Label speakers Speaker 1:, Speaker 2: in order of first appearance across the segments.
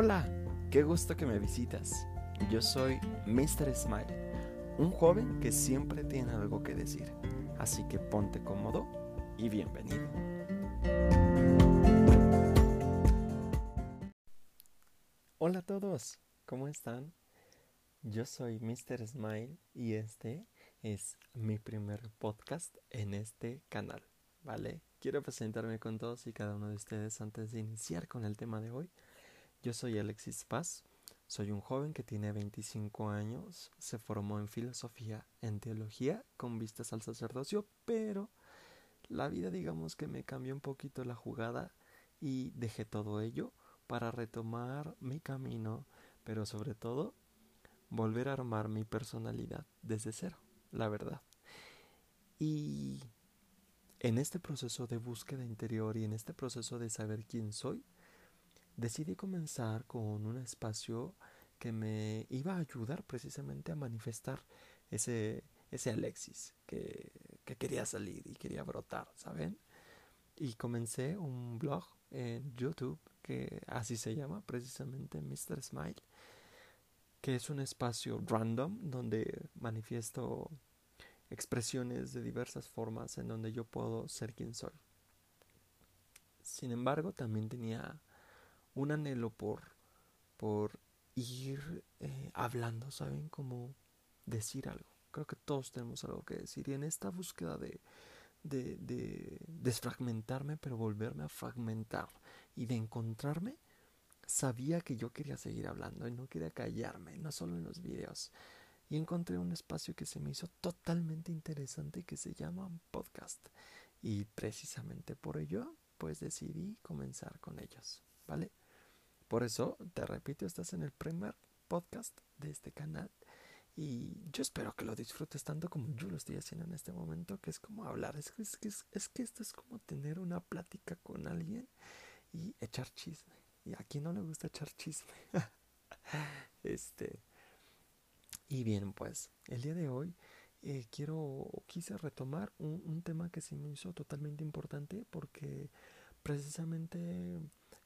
Speaker 1: Hola, qué gusto que me visitas. Yo soy Mr. Smile, un joven que siempre tiene algo que decir. Así que ponte cómodo y bienvenido. Hola a todos, ¿cómo están? Yo soy Mr. Smile y este es mi primer podcast en este canal, ¿vale? Quiero presentarme con todos y cada uno de ustedes antes de iniciar con el tema de hoy. Yo soy Alexis Paz, soy un joven que tiene 25 años, se formó en filosofía, en teología, con vistas al sacerdocio, pero la vida digamos que me cambió un poquito la jugada y dejé todo ello para retomar mi camino, pero sobre todo volver a armar mi personalidad desde cero, la verdad. Y en este proceso de búsqueda interior y en este proceso de saber quién soy, decidí comenzar con un espacio que me iba a ayudar precisamente a manifestar ese, ese Alexis que, que quería salir y quería brotar, ¿saben? Y comencé un blog en YouTube que así se llama precisamente Mr. Smile, que es un espacio random donde manifiesto expresiones de diversas formas en donde yo puedo ser quien soy. Sin embargo, también tenía un anhelo por, por ir eh, hablando, ¿saben? Como decir algo. Creo que todos tenemos algo que decir. Y en esta búsqueda de, de, de desfragmentarme, pero volverme a fragmentar y de encontrarme, sabía que yo quería seguir hablando y no quería callarme, no solo en los videos. Y encontré un espacio que se me hizo totalmente interesante que se llama podcast. Y precisamente por ello, pues decidí comenzar con ellos, ¿vale? Por eso, te repito, estás en el primer podcast de este canal y yo espero que lo disfrutes tanto como yo lo estoy haciendo en este momento, que es como hablar, es que, es que, es que esto es como tener una plática con alguien y echar chisme. Y a quien no le gusta echar chisme. este. Y bien, pues, el día de hoy eh, quiero, quise retomar un, un tema que se me hizo totalmente importante porque precisamente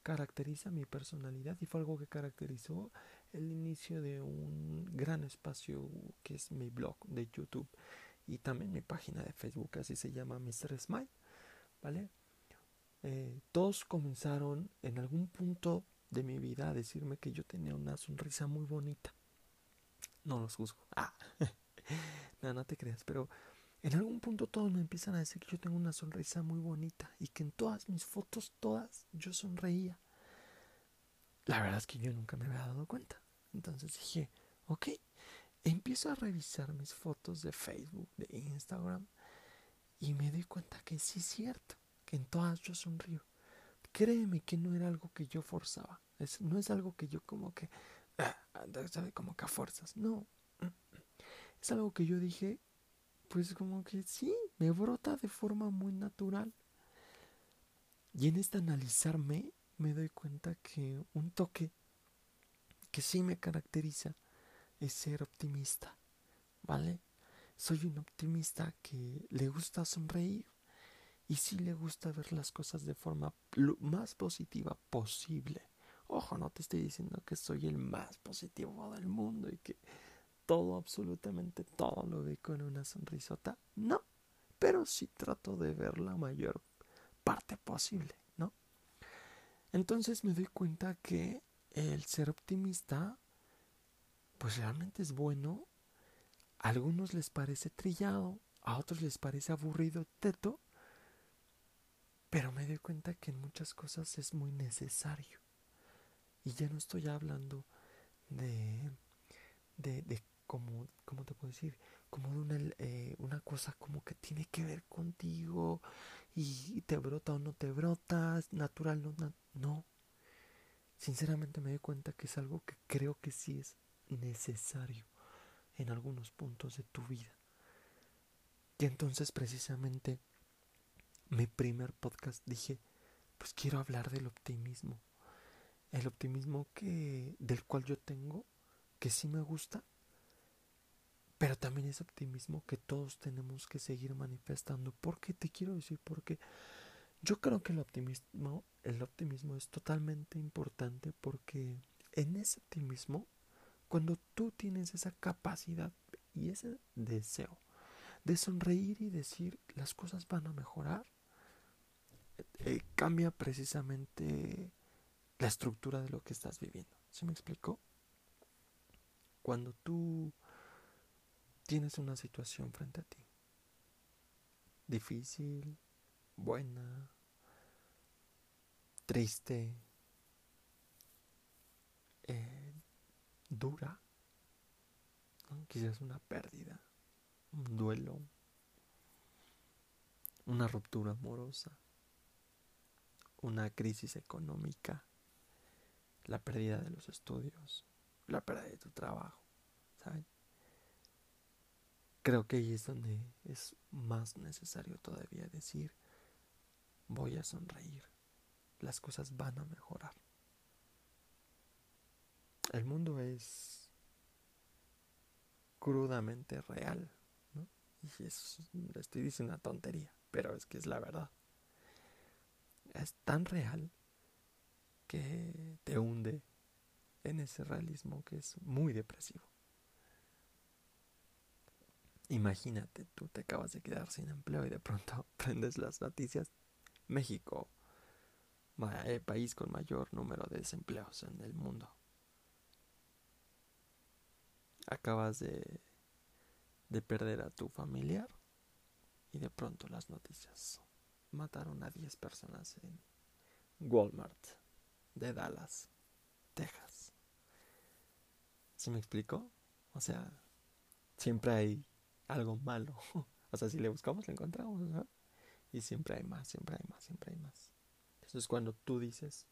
Speaker 1: caracteriza mi personalidad y fue algo que caracterizó el inicio de un gran espacio que es mi blog de YouTube y también mi página de Facebook, así se llama Mr. Smile, ¿vale? Eh, todos comenzaron en algún punto de mi vida a decirme que yo tenía una sonrisa muy bonita. No los juzgo. Ah, no, no te creas, pero en algún punto todos me empiezan a decir que yo tengo una sonrisa muy bonita y que en todas mis fotos, todas, yo sonreía. La verdad es que yo nunca me había dado cuenta. Entonces dije, ok, empiezo a revisar mis fotos de Facebook, de Instagram, y me doy cuenta que sí es cierto, que en todas yo sonrío. Créeme que no era algo que yo forzaba. No es algo que yo como que, ah, ¿sabe? Como que a fuerzas. No. Es algo que yo dije, pues como que sí, me brota de forma muy natural. Y en este analizarme me doy cuenta que un toque que sí me caracteriza es ser optimista, ¿vale? Soy un optimista que le gusta sonreír y sí le gusta ver las cosas de forma más positiva posible. Ojo, no te estoy diciendo que soy el más positivo del mundo y que todo, absolutamente todo lo ve con una sonrisota. No, pero sí trato de ver la mayor parte posible, ¿no? Entonces me doy cuenta que el ser optimista, pues realmente es bueno. A algunos les parece trillado, a otros les parece aburrido, teto, pero me doy cuenta que en muchas cosas es muy necesario. Y ya no estoy hablando de, de, de como, ¿cómo te puedo decir? Como una, eh, una cosa como que tiene que ver contigo y te brota o no te brotas, natural no, no. Sinceramente me doy cuenta que es algo que creo que sí es necesario en algunos puntos de tu vida. Y entonces precisamente mi primer podcast dije, pues quiero hablar del optimismo. El optimismo que del cual yo tengo, que sí me gusta, pero también es optimismo que todos tenemos que seguir manifestando. ¿Por qué te quiero decir? Porque yo creo que el optimismo, el optimismo es totalmente importante porque en ese optimismo, cuando tú tienes esa capacidad y ese deseo de sonreír y decir las cosas van a mejorar, eh, cambia precisamente la estructura de lo que estás viviendo. ¿Se me explicó? Cuando tú tienes una situación frente a ti, difícil, buena, triste, eh, dura, quizás una pérdida, un duelo, una ruptura amorosa, una crisis económica, la pérdida de los estudios, la pérdida de tu trabajo, ¿saben? Creo que ahí es donde es más necesario todavía decir, voy a sonreír, las cosas van a mejorar. El mundo es crudamente real, ¿no? Y le estoy diciendo una tontería, pero es que es la verdad. Es tan real que te hunde en ese realismo que es muy depresivo. Imagínate, tú te acabas de quedar sin empleo y de pronto prendes las noticias. México, el país con mayor número de desempleados en el mundo. Acabas de, de perder a tu familiar y de pronto las noticias. Mataron a 10 personas en Walmart de Dallas, Texas. ¿Se me explicó? O sea, siempre hay algo malo. o sea, si le buscamos, le encontramos. Y siempre hay más, siempre hay más, siempre hay más. Entonces cuando tú dices,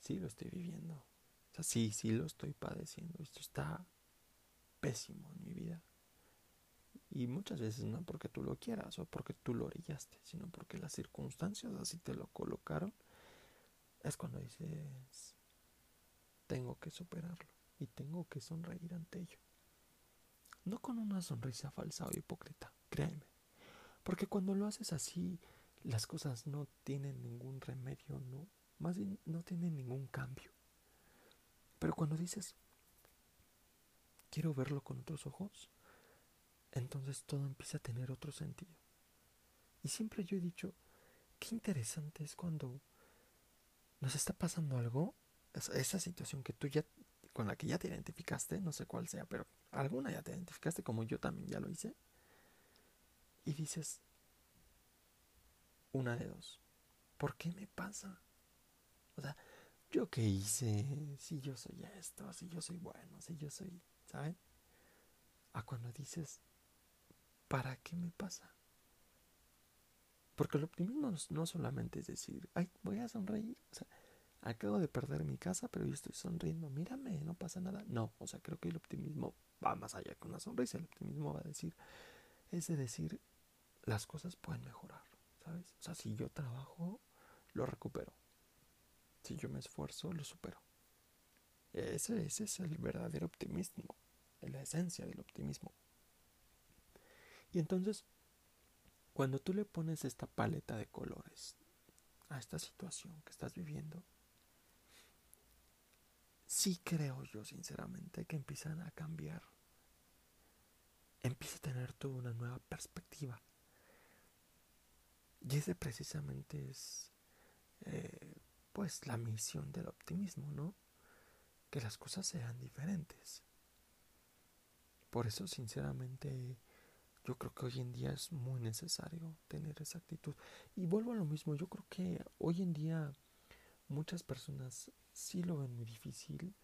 Speaker 1: sí lo estoy viviendo. O sea, sí, sí lo estoy padeciendo. Esto está pésimo en mi vida. Y muchas veces no porque tú lo quieras o porque tú lo orillaste, sino porque las circunstancias así te lo colocaron. Es cuando dices, tengo que superarlo y tengo que sonreír ante ello. No con una sonrisa falsa o hipócrita, créeme. Porque cuando lo haces así, las cosas no tienen ningún remedio, no, más bien no tienen ningún cambio. Pero cuando dices, quiero verlo con otros ojos, entonces todo empieza a tener otro sentido. Y siempre yo he dicho, qué interesante es cuando nos está pasando algo, esa situación que tú ya con la que ya te identificaste, no sé cuál sea, pero alguna ya te identificaste como yo también ya lo hice, y dices, una de dos, ¿por qué me pasa? O sea, ¿yo qué hice? Si yo soy esto, si yo soy bueno, si yo soy, ¿saben? A cuando dices, ¿para qué me pasa? Porque el optimismo no solamente es decir, ay, voy a sonreír, o sea, acabo de perder mi casa, pero yo estoy sonriendo, mírame, no pasa nada. No, o sea, creo que el optimismo va más allá que una sonrisa. El optimismo va a decir, es de decir, las cosas pueden mejorar, ¿sabes? O sea, si yo trabajo, lo recupero. Si yo me esfuerzo, lo supero. Ese, es el verdadero optimismo, la esencia del optimismo. Y entonces, cuando tú le pones esta paleta de colores a esta situación que estás viviendo, sí creo yo sinceramente que empiezan a cambiar. Empieza a tener toda una nueva perspectiva. Y ese precisamente es eh, pues la misión del optimismo, ¿no? Que las cosas sean diferentes. Por eso sinceramente yo creo que hoy en día es muy necesario tener esa actitud. Y vuelvo a lo mismo, yo creo que hoy en día muchas personas sí lo ven muy difícil.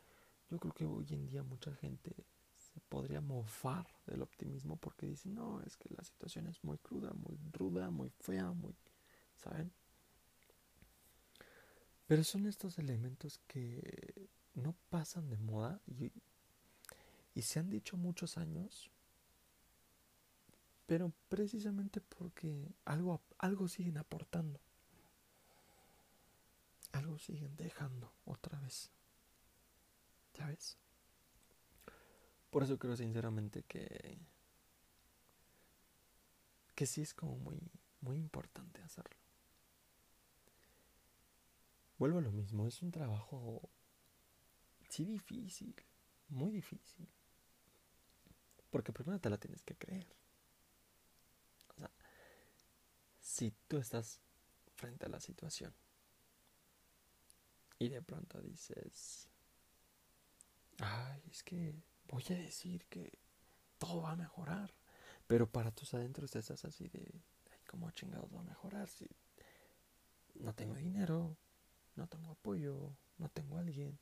Speaker 1: Yo creo que hoy en día mucha gente se podría mofar del optimismo porque dicen, no, es que la situación es muy cruda, muy ruda, muy fea, muy... ¿Saben? Pero son estos elementos que no pasan de moda y, y se han dicho muchos años, pero precisamente porque algo, algo siguen aportando algo siguen dejando otra vez. ¿Sabes? Por eso creo sinceramente que que sí es como muy muy importante hacerlo. Vuelvo a lo mismo, es un trabajo sí difícil, muy difícil. Porque primero te la tienes que creer. O sea, si tú estás frente a la situación y de pronto dices, ay, es que voy a decir que todo va a mejorar. Pero para tus adentros estás así de, ay, ¿cómo chingados va a mejorar si no tengo dinero, no tengo apoyo, no tengo alguien?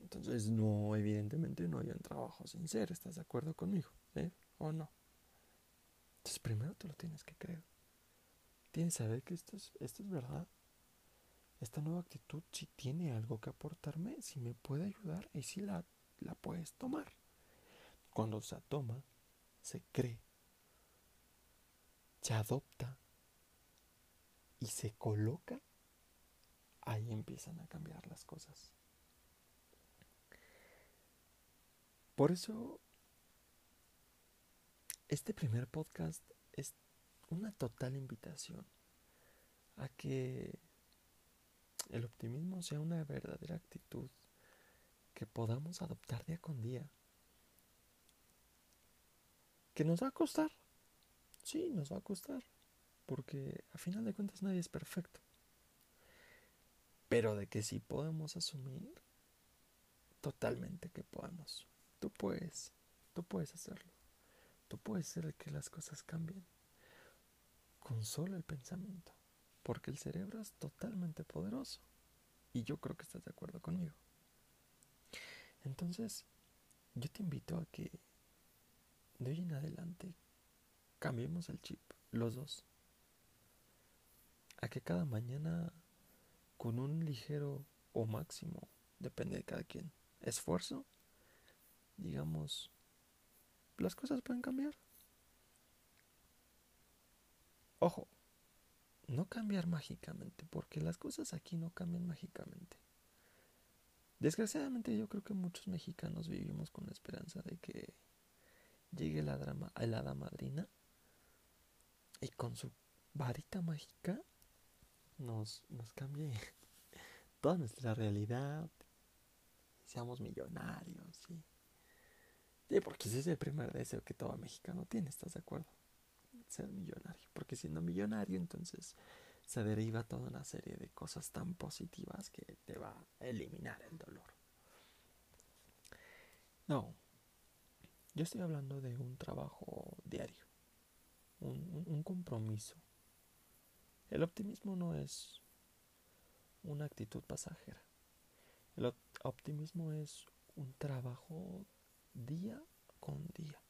Speaker 1: Entonces, no, evidentemente no hay un trabajo sin ser, ¿estás de acuerdo conmigo? ¿Sí? ¿O no? Entonces, primero te lo tienes que creer. Tienes que saber que esto es, esto es verdad. Esta nueva actitud si tiene algo que aportarme, si me puede ayudar y si la, la puedes tomar. Cuando se toma, se cree, se adopta y se coloca, ahí empiezan a cambiar las cosas. Por eso, este primer podcast es una total invitación a que el optimismo sea una verdadera actitud que podamos adoptar día con día ¿Que nos va a costar? Sí, nos va a costar. Porque a final de cuentas nadie es perfecto. Pero de que sí podemos asumir, totalmente que podemos. Tú puedes, tú puedes hacerlo. Tú puedes hacer que las cosas cambien. Con solo el pensamiento. Porque el cerebro es totalmente poderoso. Y yo creo que estás de acuerdo conmigo. Entonces, yo te invito a que de hoy en adelante cambiemos el chip, los dos. A que cada mañana, con un ligero o máximo, depende de cada quien, esfuerzo, digamos, las cosas pueden cambiar. Ojo, no cambiar mágicamente, porque las cosas aquí no cambian mágicamente. Desgraciadamente yo creo que muchos mexicanos vivimos con la esperanza de que llegue la, drama, la hada madrina y con su varita mágica nos, nos cambie toda nuestra realidad seamos millonarios. ¿sí? sí, porque ese es el primer deseo que todo mexicano tiene, ¿estás de acuerdo? Ser millonario, porque siendo millonario entonces se deriva toda una serie de cosas tan positivas que te va a eliminar el dolor. No, yo estoy hablando de un trabajo diario, un, compromiso. El optimismo no es una actitud pasajera. El optimismo es un trabajo día con día.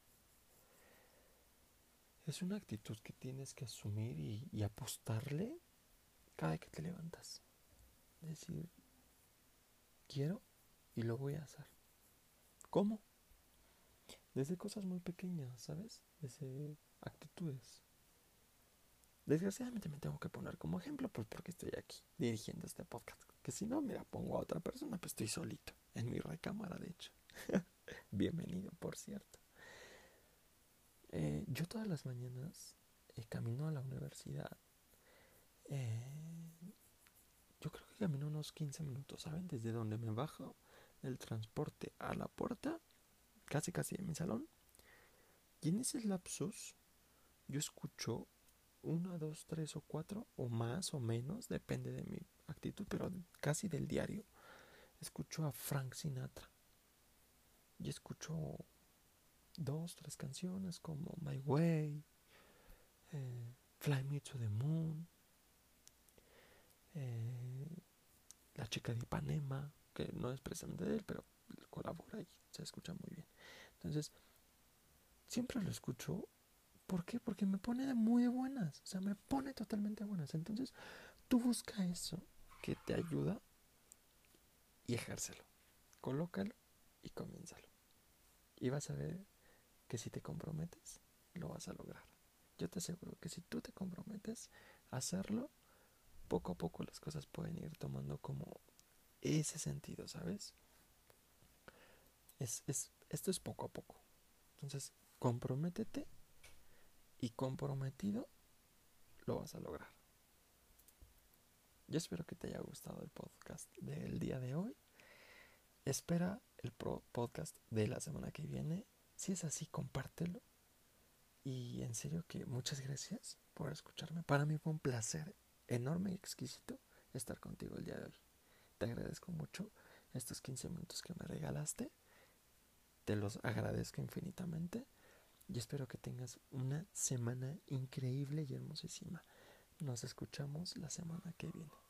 Speaker 1: Es una actitud que tienes que asumir y, apostarle cada vez que te levantas. Decir, quiero y lo voy a hacer. ¿Cómo? Desde cosas muy pequeñas, ¿sabes? Desde actitudes. Desgraciadamente me tengo que poner como ejemplo, pues porque estoy aquí dirigiendo este podcast. Que si no, mira, pongo a otra persona, pues estoy solito, en mi recámara, de hecho. Bienvenido, por cierto. Eh, yo todas las mañanas eh, camino a la universidad. Eh, yo creo que camino unos 15 minutos, ¿saben? Desde donde me bajo del transporte a la puerta casi casi en mi salón. Y en ese lapsus yo escucho una, dos, tres o cuatro o más o menos, depende de mi actitud, pero casi del diario, escucho a Frank Sinatra. Y escucho dos, tres canciones como My Way, eh, Fly Me to the Moon, eh, La chica de Ipanema, que no es precisamente de él, pero colabora y se escucha muy bien. Entonces, siempre lo escucho. ¿Por qué? Porque me pone de muy buenas. O sea, me pone totalmente buenas. Entonces, tú busca eso que te ayuda y ejércelo. Colócalo y comiénzalo. Y vas a ver que si te comprometes, lo vas a lograr. Yo te aseguro que si tú te comprometes a hacerlo, poco a poco las cosas pueden ir tomando como ese sentido, ¿sabes? Es, es, esto es poco a poco. Entonces, comprométete y comprometido lo vas a lograr. Yo espero que te haya gustado el podcast del día de hoy. espera el podcast de la semana que viene. Si es así, compártelo. Y en serio que muchas gracias por escucharme. Para mí fue un placer enorme y exquisito estar contigo el día de hoy. Te agradezco mucho estos 15 minutos que me regalaste. Te los agradezco infinitamente y espero que tengas una semana increíble y hermosísima. Nos escuchamos la semana que viene.